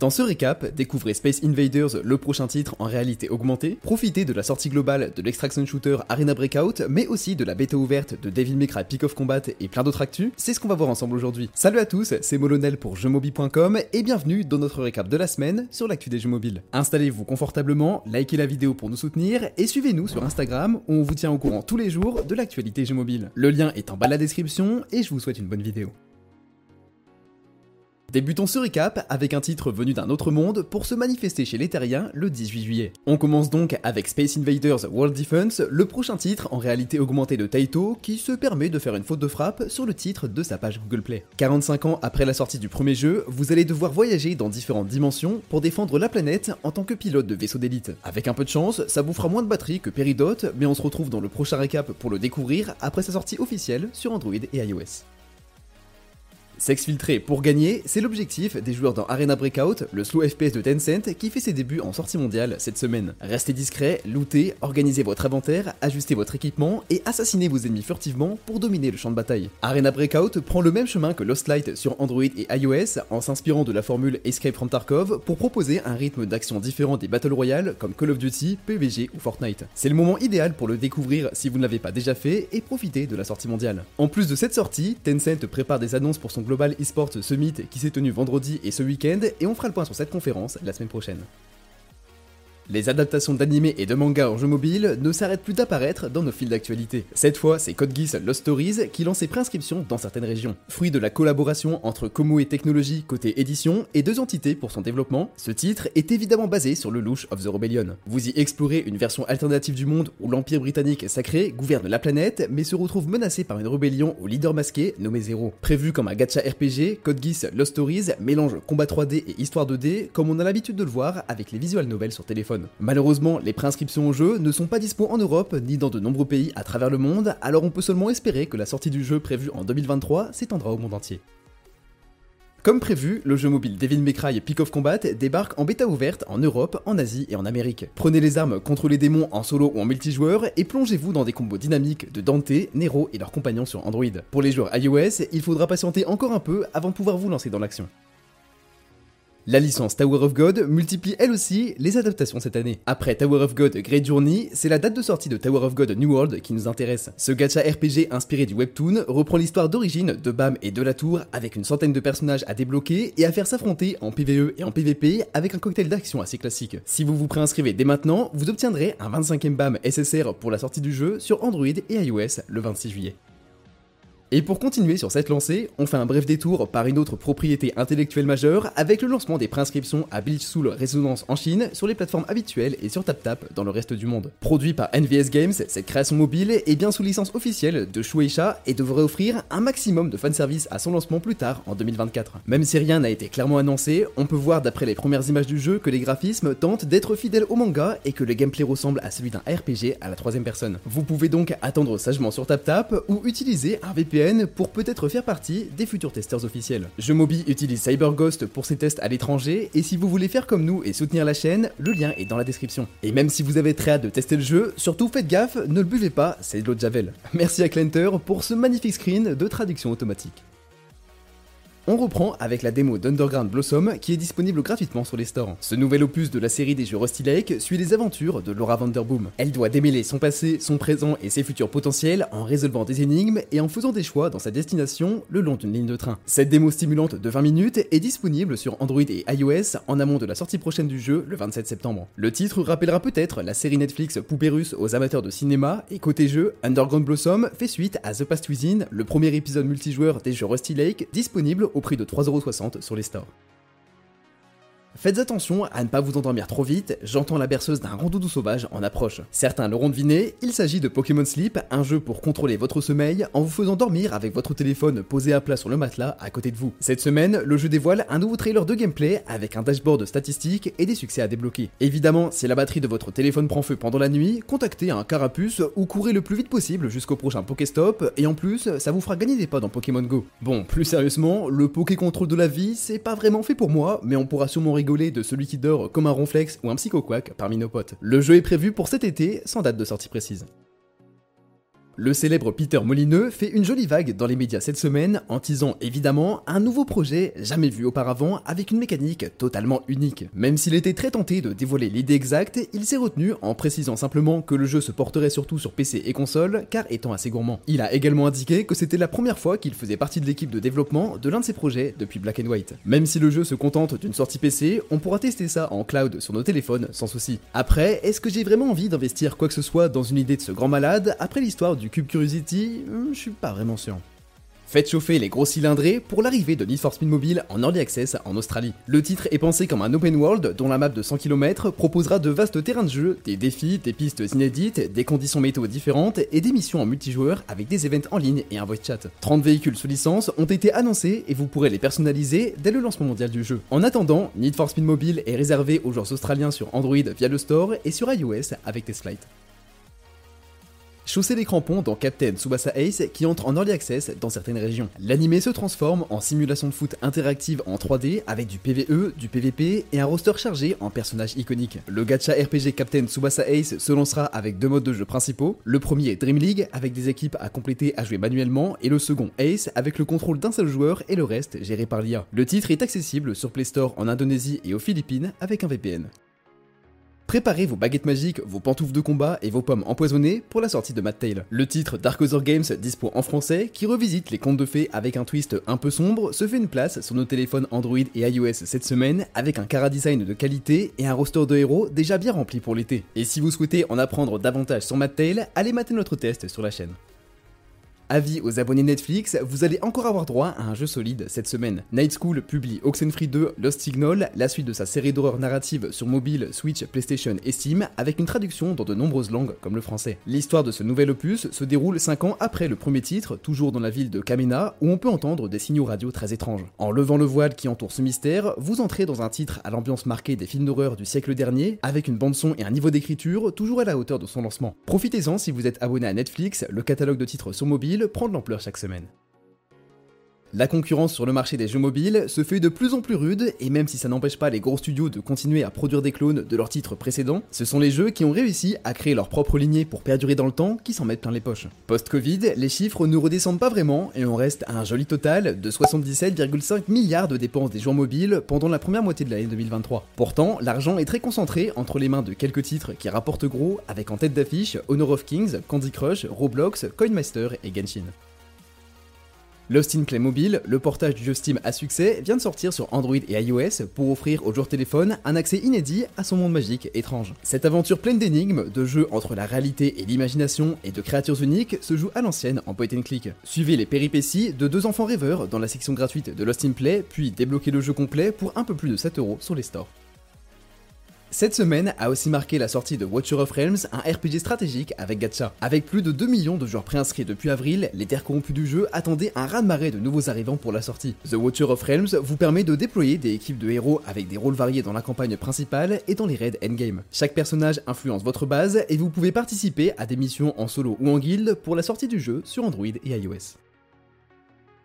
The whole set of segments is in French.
Dans ce récap, découvrez Space Invaders, le prochain titre en réalité augmentée, profitez de la sortie globale de l'extraction shooter Arena Breakout, mais aussi de la bêta ouverte de Devil May Cry Peak of Combat et plein d'autres actus, c'est ce qu'on va voir ensemble aujourd'hui. Salut à tous, c'est Molonel pour jeuxmobile.com et bienvenue dans notre récap de la semaine sur l'actu des jeux mobiles. Installez-vous confortablement, likez la vidéo pour nous soutenir et suivez-nous sur Instagram où on vous tient au courant tous les jours de l'actualité jeux mobile. Le lien est en bas de la description et je vous souhaite une bonne vidéo. Débutons ce recap avec un titre venu d'un autre monde pour se manifester chez les terriens le 18 juillet. On commence donc avec Space Invaders World Defense, le prochain titre en réalité augmentée de Taito qui se permet de faire une faute de frappe sur le titre de sa page Google Play. 45 ans après la sortie du premier jeu, vous allez devoir voyager dans différentes dimensions pour défendre la planète en tant que pilote de vaisseau d'élite. Avec un peu de chance, ça vous fera moins de batterie que Peridot, mais on se retrouve dans le prochain récap pour le découvrir après sa sortie officielle sur Android et iOS. S'exfiltrer pour gagner, c'est l'objectif des joueurs dans Arena Breakout, le slow FPS de Tencent qui fait ses débuts en sortie mondiale cette semaine. Restez discret, lootez, organisez votre inventaire, ajustez votre équipement et assassinez vos ennemis furtivement pour dominer le champ de bataille. Arena Breakout prend le même chemin que Lost Light sur Android et iOS en s'inspirant de la formule Escape from Tarkov pour proposer un rythme d'action différent des Battle Royale comme Call of Duty, PUBG ou Fortnite. C'est le moment idéal pour le découvrir si vous ne l'avez pas déjà fait et profiter de la sortie mondiale. En plus de cette sortie, Tencent prépare des annonces pour son Global eSports Summit qui s'est tenu vendredi et ce week-end, et on fera le point sur cette conférence la semaine prochaine. Les adaptations d'animés et de mangas en jeu mobile ne s'arrêtent plus d'apparaître dans nos fils d'actualité. Cette fois, c'est Code Lost Stories qui lance ses préinscriptions dans certaines régions. Fruit de la collaboration entre Komoe Technologies côté édition et deux entités pour son développement, ce titre est évidemment basé sur le louche of the Rebellion. Vous y explorez une version alternative du monde où l'Empire britannique sacré gouverne la planète mais se retrouve menacé par une rébellion au leader masqué nommé Zero. Prévu comme un gacha RPG, Code Lost Stories mélange combat 3D et histoire 2D comme on a l'habitude de le voir avec les visual novels sur téléphone. Malheureusement, les préinscriptions au jeu ne sont pas dispo en Europe ni dans de nombreux pays à travers le monde, alors on peut seulement espérer que la sortie du jeu prévue en 2023 s'étendra au monde entier. Comme prévu, le jeu mobile Devil May Cry Peak of Combat débarque en bêta ouverte en Europe, en Asie et en Amérique. Prenez les armes contre les démons en solo ou en multijoueur et plongez-vous dans des combos dynamiques de Dante, Nero et leurs compagnons sur Android. Pour les joueurs iOS, il faudra patienter encore un peu avant de pouvoir vous lancer dans l'action. La licence Tower of God multiplie elle aussi les adaptations cette année. Après Tower of God Great Journey, c'est la date de sortie de Tower of God New World qui nous intéresse. Ce gacha RPG inspiré du webtoon reprend l'histoire d'origine de Bam et de la Tour avec une centaine de personnages à débloquer et à faire s'affronter en PvE et en PvP avec un cocktail d'action assez classique. Si vous vous préinscrivez dès maintenant, vous obtiendrez un 25e BAM SSR pour la sortie du jeu sur Android et iOS le 26 juillet. Et pour continuer sur cette lancée, on fait un bref détour par une autre propriété intellectuelle majeure avec le lancement des préinscriptions à Bleach Soul Resonance en Chine sur les plateformes habituelles et sur TapTap dans le reste du monde. Produit par NVS Games, cette création mobile est bien sous licence officielle de Shueisha et devrait offrir un maximum de fanservice à son lancement plus tard en 2024. Même si rien n'a été clairement annoncé, on peut voir d'après les premières images du jeu que les graphismes tentent d'être fidèles au manga et que le gameplay ressemble à celui d'un RPG à la troisième personne. Vous pouvez donc attendre sagement sur TapTap ou utiliser un VPN pour peut-être faire partie des futurs testeurs officiels. Mobi utilise CyberGhost pour ses tests à l'étranger, et si vous voulez faire comme nous et soutenir la chaîne, le lien est dans la description. Et même si vous avez très hâte de tester le jeu, surtout faites gaffe, ne le buvez pas, c'est de l'eau de Javel. Merci à Clenter pour ce magnifique screen de traduction automatique. On reprend avec la démo d'Underground Blossom qui est disponible gratuitement sur les stores. Ce nouvel opus de la série des jeux Rusty Lake suit les aventures de Laura Vanderboom. Elle doit démêler son passé, son présent et ses futurs potentiels en résolvant des énigmes et en faisant des choix dans sa destination le long d'une ligne de train. Cette démo stimulante de 20 minutes est disponible sur Android et iOS en amont de la sortie prochaine du jeu le 27 septembre. Le titre rappellera peut-être la série Netflix Poupée Russe aux amateurs de cinéma et côté jeu, Underground Blossom fait suite à The Past Within, le premier épisode multijoueur des jeux Rusty Lake disponible au prix de 3,60€ sur les stores. Faites attention à ne pas vous endormir trop vite, j'entends la berceuse d'un doudou sauvage en approche. Certains l'auront deviné, il s'agit de Pokémon Sleep, un jeu pour contrôler votre sommeil en vous faisant dormir avec votre téléphone posé à plat sur le matelas à côté de vous. Cette semaine, le jeu dévoile un nouveau trailer de gameplay avec un dashboard statistique et des succès à débloquer. Évidemment, si la batterie de votre téléphone prend feu pendant la nuit, contactez un carapuce ou courez le plus vite possible jusqu'au prochain Pokéstop et en plus, ça vous fera gagner des pas dans Pokémon Go. Bon, plus sérieusement, le Poké Contrôle de la vie, c'est pas vraiment fait pour moi, mais on pourra sûrement rigoler de celui qui dort comme un ronflex ou un psychoquack parmi nos potes. Le jeu est prévu pour cet été, sans date de sortie précise. Le célèbre Peter Molineux fait une jolie vague dans les médias cette semaine en teasant évidemment un nouveau projet jamais vu auparavant avec une mécanique totalement unique. Même s'il était très tenté de dévoiler l'idée exacte, il s'est retenu en précisant simplement que le jeu se porterait surtout sur PC et console car étant assez gourmand. Il a également indiqué que c'était la première fois qu'il faisait partie de l'équipe de développement de l'un de ses projets depuis Black and White. Même si le jeu se contente d'une sortie PC, on pourra tester ça en cloud sur nos téléphones sans souci. Après, est-ce que j'ai vraiment envie d'investir quoi que ce soit dans une idée de ce grand malade après l'histoire du Cube Curiosity hmm, Je suis pas vraiment sûr. Faites chauffer les gros cylindrés pour l'arrivée de Need for Speed Mobile en Early Access en Australie. Le titre est pensé comme un open world dont la map de 100 km proposera de vastes terrains de jeu, des défis, des pistes inédites, des conditions météo différentes et des missions en multijoueur avec des events en ligne et un voice chat. 30 véhicules sous licence ont été annoncés et vous pourrez les personnaliser dès le lancement mondial du jeu. En attendant, Need for Speed Mobile est réservé aux joueurs australiens sur Android via le store et sur iOS avec Test Chaussée des crampons dans Captain Tsubasa Ace qui entre en early access dans certaines régions. L'anime se transforme en simulation de foot interactive en 3D avec du PVE, du PVP et un roster chargé en personnages iconiques. Le gacha RPG Captain Tsubasa Ace se lancera avec deux modes de jeu principaux. Le premier Dream League avec des équipes à compléter à jouer manuellement et le second Ace avec le contrôle d'un seul joueur et le reste géré par l'IA. Le titre est accessible sur Play Store en Indonésie et aux Philippines avec un VPN. Préparez vos baguettes magiques, vos pantoufles de combat et vos pommes empoisonnées pour la sortie de Matt Tail. Le titre Dark Other Games dispo en français, qui revisite les contes de fées avec un twist un peu sombre, se fait une place sur nos téléphones Android et iOS cette semaine avec un cara design de qualité et un roster de héros déjà bien rempli pour l'été. Et si vous souhaitez en apprendre davantage sur Matt Tail, allez mater notre test sur la chaîne. Avis aux abonnés Netflix, vous allez encore avoir droit à un jeu solide cette semaine. Night School publie Oxenfree 2 Lost Signal, la suite de sa série d'horreur narrative sur mobile, Switch, PlayStation et Steam, avec une traduction dans de nombreuses langues comme le français. L'histoire de ce nouvel opus se déroule 5 ans après le premier titre, toujours dans la ville de Kamena, où on peut entendre des signaux radio très étranges. En levant le voile qui entoure ce mystère, vous entrez dans un titre à l'ambiance marquée des films d'horreur du siècle dernier, avec une bande-son et un niveau d'écriture toujours à la hauteur de son lancement. Profitez-en si vous êtes abonné à Netflix, le catalogue de titres sur mobile prend de l'ampleur chaque semaine. La concurrence sur le marché des jeux mobiles se fait de plus en plus rude, et même si ça n'empêche pas les gros studios de continuer à produire des clones de leurs titres précédents, ce sont les jeux qui ont réussi à créer leur propre lignée pour perdurer dans le temps qui s'en mettent plein les poches. Post-Covid, les chiffres ne redescendent pas vraiment, et on reste à un joli total de 77,5 milliards de dépenses des joueurs mobiles pendant la première moitié de l'année 2023. Pourtant, l'argent est très concentré entre les mains de quelques titres qui rapportent gros, avec en tête d'affiche Honor of Kings, Candy Crush, Roblox, Coinmaster et Genshin. Lost in Playmobil, le portage du jeu Steam à succès, vient de sortir sur Android et iOS pour offrir aux joueurs téléphone un accès inédit à son monde magique étrange. Cette aventure pleine d'énigmes, de jeux entre la réalité et l'imagination et de créatures uniques se joue à l'ancienne en point and click. Suivez les péripéties de deux enfants rêveurs dans la section gratuite de Lost in Play, puis débloquez le jeu complet pour un peu plus de 7 euros sur les stores. Cette semaine a aussi marqué la sortie de Watcher of Realms, un RPG stratégique avec gacha. Avec plus de 2 millions de joueurs préinscrits depuis avril, les terres corrompues du jeu attendaient un raz-de-marée de nouveaux arrivants pour la sortie. The Watcher of Realms vous permet de déployer des équipes de héros avec des rôles variés dans la campagne principale et dans les raids endgame. Chaque personnage influence votre base et vous pouvez participer à des missions en solo ou en guilde pour la sortie du jeu sur Android et iOS.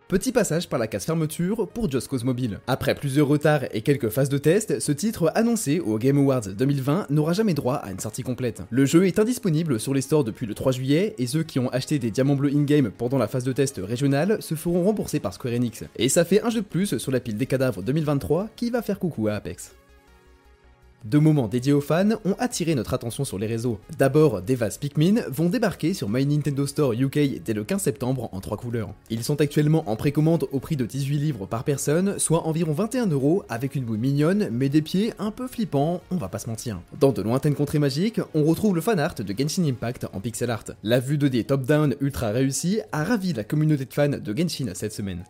Petit passage par la case fermeture pour Just Cause Mobile. Après plusieurs retards et quelques phases de test, ce titre annoncé au Game Awards 2020 n'aura jamais droit à une sortie complète. Le jeu est indisponible sur les stores depuis le 3 juillet et ceux qui ont acheté des diamants bleus in-game pendant la phase de test régionale se feront rembourser par Square Enix. Et ça fait un jeu de plus sur la pile des cadavres 2023 qui va faire coucou à Apex. Deux moments dédiés aux fans ont attiré notre attention sur les réseaux. D'abord, Devas Pikmin vont débarquer sur My Nintendo Store UK dès le 15 septembre en trois couleurs. Ils sont actuellement en précommande au prix de 18 livres par personne, soit environ 21 euros, avec une boue mignonne, mais des pieds un peu flippants, on va pas se mentir. Dans de lointaines contrées magiques, on retrouve le fan art de Genshin Impact en pixel art. La vue 2D top-down ultra réussie a ravi la communauté de fans de Genshin cette semaine.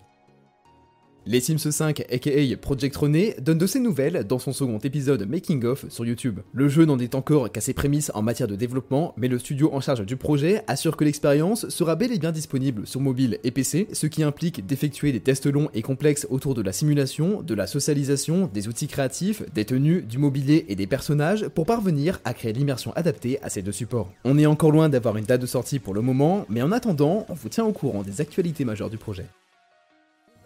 Les Sims 5 aka Project René donne de ses nouvelles dans son second épisode Making of sur YouTube. Le jeu n'en est encore qu'à ses prémices en matière de développement, mais le studio en charge du projet assure que l'expérience sera bel et bien disponible sur mobile et PC, ce qui implique d'effectuer des tests longs et complexes autour de la simulation, de la socialisation, des outils créatifs, des tenues, du mobilier et des personnages pour parvenir à créer l'immersion adaptée à ces deux supports. On est encore loin d'avoir une date de sortie pour le moment, mais en attendant, on vous tient au courant des actualités majeures du projet.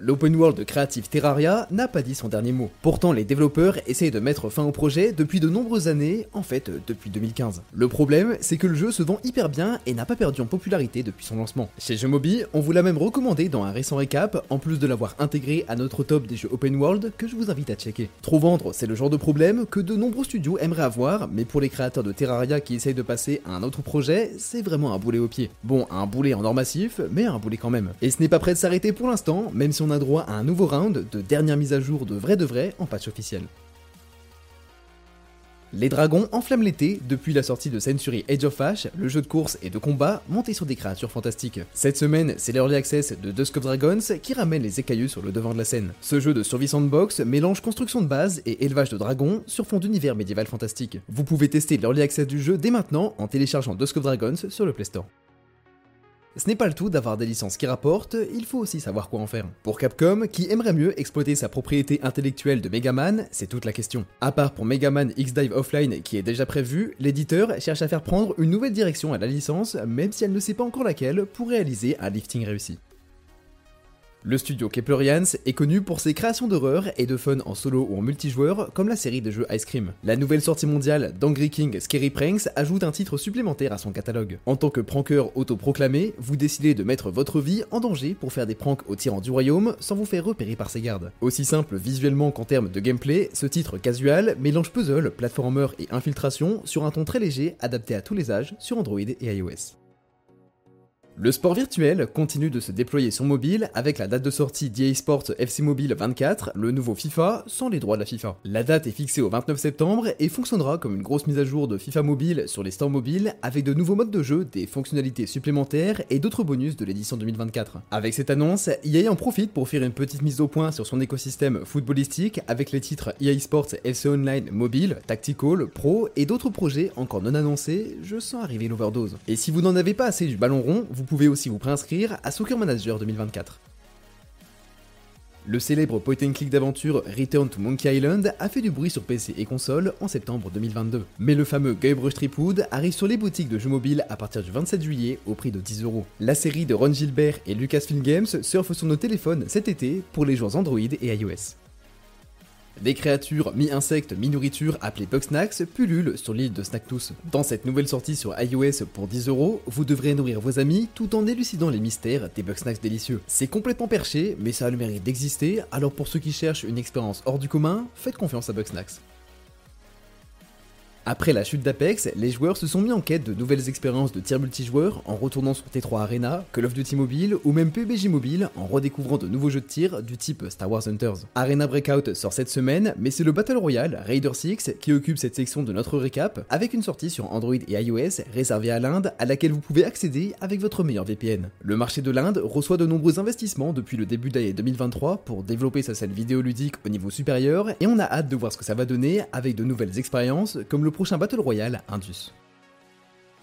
L'open world créatif Terraria n'a pas dit son dernier mot. Pourtant, les développeurs essayent de mettre fin au projet depuis de nombreuses années, en fait depuis 2015. Le problème, c'est que le jeu se vend hyper bien et n'a pas perdu en popularité depuis son lancement. Chez Mobi, on vous l'a même recommandé dans un récent récap, en plus de l'avoir intégré à notre top des jeux open world que je vous invite à checker. Trop vendre, c'est le genre de problème que de nombreux studios aimeraient avoir, mais pour les créateurs de Terraria qui essayent de passer à un autre projet, c'est vraiment un boulet au pied. Bon, un boulet en or massif, mais un boulet quand même. Et ce n'est pas prêt de s'arrêter pour l'instant, même si on a droit à un nouveau round de dernière mise à jour de vrai de vrai en patch officiel. Les dragons enflamment l'été depuis la sortie de Century Age of Ash, le jeu de course et de combat monté sur des créatures fantastiques. Cette semaine, c'est l'Early Access de Dusk of Dragons qui ramène les écailleux sur le devant de la scène. Ce jeu de survie sandbox mélange construction de base et élevage de dragons sur fond d'univers médiéval fantastique. Vous pouvez tester l'Early Access du jeu dès maintenant en téléchargeant Dusk of Dragons sur le Play Store. Ce n'est pas le tout d'avoir des licences qui rapportent, il faut aussi savoir quoi en faire. Pour Capcom, qui aimerait mieux exploiter sa propriété intellectuelle de Megaman, c'est toute la question. À part pour Megaman X-Dive Offline qui est déjà prévu, l'éditeur cherche à faire prendre une nouvelle direction à la licence, même si elle ne sait pas encore laquelle, pour réaliser un lifting réussi. Le studio Keplerians est connu pour ses créations d'horreur et de fun en solo ou en multijoueur, comme la série de jeux Ice Cream. La nouvelle sortie mondiale d'Angry King Scary Pranks ajoute un titre supplémentaire à son catalogue. En tant que pranker autoproclamé, vous décidez de mettre votre vie en danger pour faire des pranks aux tyrans du royaume sans vous faire repérer par ses gardes. Aussi simple visuellement qu'en termes de gameplay, ce titre casual mélange puzzle, platformer et infiltration sur un ton très léger adapté à tous les âges sur Android et iOS. Le sport virtuel continue de se déployer sur mobile avec la date de sortie d'EA Sports FC Mobile 24, le nouveau FIFA, sans les droits de la FIFA. La date est fixée au 29 septembre et fonctionnera comme une grosse mise à jour de FIFA Mobile sur les stores mobiles avec de nouveaux modes de jeu, des fonctionnalités supplémentaires et d'autres bonus de l'édition 2024. Avec cette annonce, EA en profite pour faire une petite mise au point sur son écosystème footballistique avec les titres EA Sports FC Online Mobile, Tactical, Pro et d'autres projets encore non annoncés, je sens arriver l'overdose. Et si vous n'en avez pas assez du ballon rond, vous pouvez aussi vous préinscrire à Soccer Manager 2024. Le célèbre point and click d'aventure Return to Monkey Island a fait du bruit sur PC et console en septembre 2022. Mais le fameux Guybrush Tripwood arrive sur les boutiques de jeux mobiles à partir du 27 juillet au prix de 10 euros. La série de Ron Gilbert et Lucasfilm Games surfe sur nos téléphones cet été pour les joueurs Android et iOS. Des créatures mi-insectes, mi-nourriture appelées Bugsnax pullulent sur l'île de Snacktooth. Dans cette nouvelle sortie sur iOS pour 10 euros, vous devrez nourrir vos amis tout en élucidant les mystères des Bugsnax délicieux. C'est complètement perché, mais ça a le mérite d'exister, alors pour ceux qui cherchent une expérience hors du commun, faites confiance à Bugsnax. Après la chute d'Apex, les joueurs se sont mis en quête de nouvelles expériences de tir multijoueur en retournant sur T3 Arena, Call of Duty Mobile ou même PUBG Mobile en redécouvrant de nouveaux jeux de tir du type Star Wars Hunters. Arena Breakout sort cette semaine, mais c'est le Battle Royale Raider 6 qui occupe cette section de notre récap avec une sortie sur Android et iOS réservée à l'Inde à laquelle vous pouvez accéder avec votre meilleur VPN. Le marché de l'Inde reçoit de nombreux investissements depuis le début d'année 2023 pour développer sa scène vidéoludique au niveau supérieur et on a hâte de voir ce que ça va donner avec de nouvelles expériences comme le prochain Battle Royale Indus.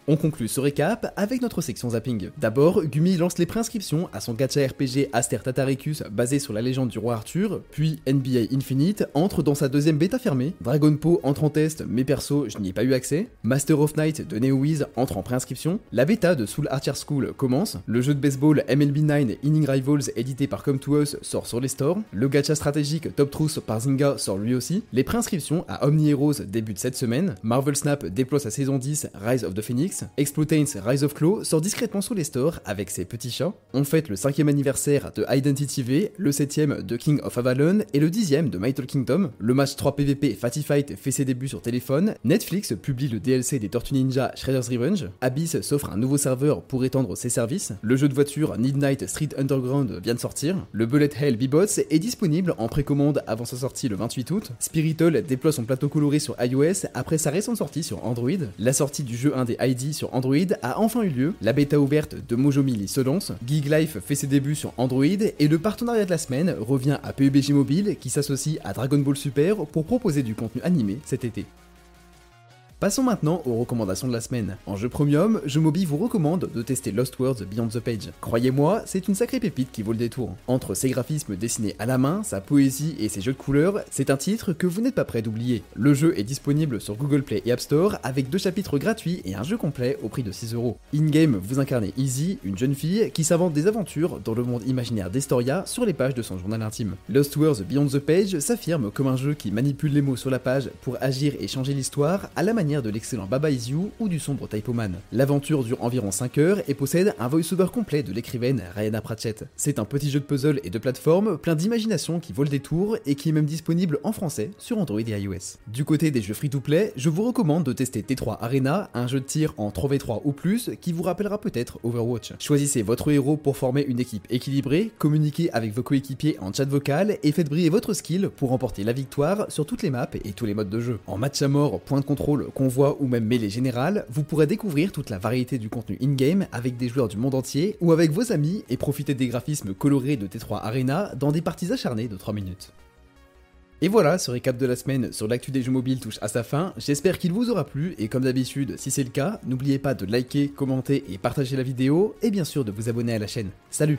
On conclut ce récap avec notre section zapping. D'abord, Gumi lance les préinscriptions à son gacha RPG Aster Tataricus basé sur la légende du roi Arthur, puis NBA Infinite entre dans sa deuxième bêta fermée, Dragon Po entre en test, mais perso je n'y ai pas eu accès, Master of Night de NeoWiz entre en préinscription, la bêta de Soul Archer School commence, le jeu de baseball MLB 9 Inning Rivals édité par Come to Us sort sur les stores, le gacha stratégique Top Truth par Zynga sort lui aussi, les préinscriptions à Omni Heroes débutent cette semaine, Marvel Snap déploie sa saison 10 Rise of the Phoenix, Explotains Rise of Claw sort discrètement sur les stores avec ses petits chats. On fête le 5 anniversaire de Identity V, le 7ème de King of Avalon et le 10ème de My Kingdom. Le match 3 PVP Fatty Fight fait ses débuts sur téléphone. Netflix publie le DLC des Tortues Ninja Shredder's Revenge. Abyss s'offre un nouveau serveur pour étendre ses services. Le jeu de voiture Midnight Street Underground vient de sortir. Le Bullet Hell B-Bots est disponible en précommande avant sa sortie le 28 août. Spiritual déploie son plateau coloré sur iOS après sa récente sortie sur Android. La sortie du jeu indé ID sur Android a enfin eu lieu, la bêta ouverte de Mojo Mili se lance, Gig Life fait ses débuts sur Android et le partenariat de la semaine revient à PUBG Mobile qui s'associe à Dragon Ball Super pour proposer du contenu animé cet été. Passons maintenant aux recommandations de la semaine. En jeu premium, Jeux Mobi vous recommande de tester Lost Words Beyond the Page. Croyez-moi, c'est une sacrée pépite qui vaut le détour. Entre ses graphismes dessinés à la main, sa poésie et ses jeux de couleurs, c'est un titre que vous n'êtes pas prêt d'oublier. Le jeu est disponible sur Google Play et App Store avec deux chapitres gratuits et un jeu complet au prix de 6 euros. In-game, vous incarnez Easy, une jeune fille qui s'invente des aventures dans le monde imaginaire d'Estoria sur les pages de son journal intime. Lost Words Beyond the Page s'affirme comme un jeu qui manipule les mots sur la page pour agir et changer l'histoire à la manière de l'excellent Baba Is ou du sombre Typoman. L'aventure dure environ 5 heures et possède un voice-over complet de l'écrivaine Rayana Pratchett. C'est un petit jeu de puzzle et de plateforme plein d'imagination qui vaut le détour et qui est même disponible en français sur Android et iOS. Du côté des jeux free-to-play, je vous recommande de tester T3 Arena, un jeu de tir en 3v3 ou plus qui vous rappellera peut-être Overwatch. Choisissez votre héros pour former une équipe équilibrée, communiquez avec vos coéquipiers en chat vocal et faites briller votre skill pour remporter la victoire sur toutes les maps et tous les modes de jeu. En match à mort, point de contrôle, convoi ou même mêlée générale, vous pourrez découvrir toute la variété du contenu in-game avec des joueurs du monde entier ou avec vos amis et profiter des graphismes colorés de T3 Arena dans des parties acharnées de 3 minutes. Et voilà, ce récap de la semaine sur l'actu des jeux mobiles touche à sa fin, j'espère qu'il vous aura plu et comme d'habitude, si c'est le cas, n'oubliez pas de liker, commenter et partager la vidéo et bien sûr de vous abonner à la chaîne. Salut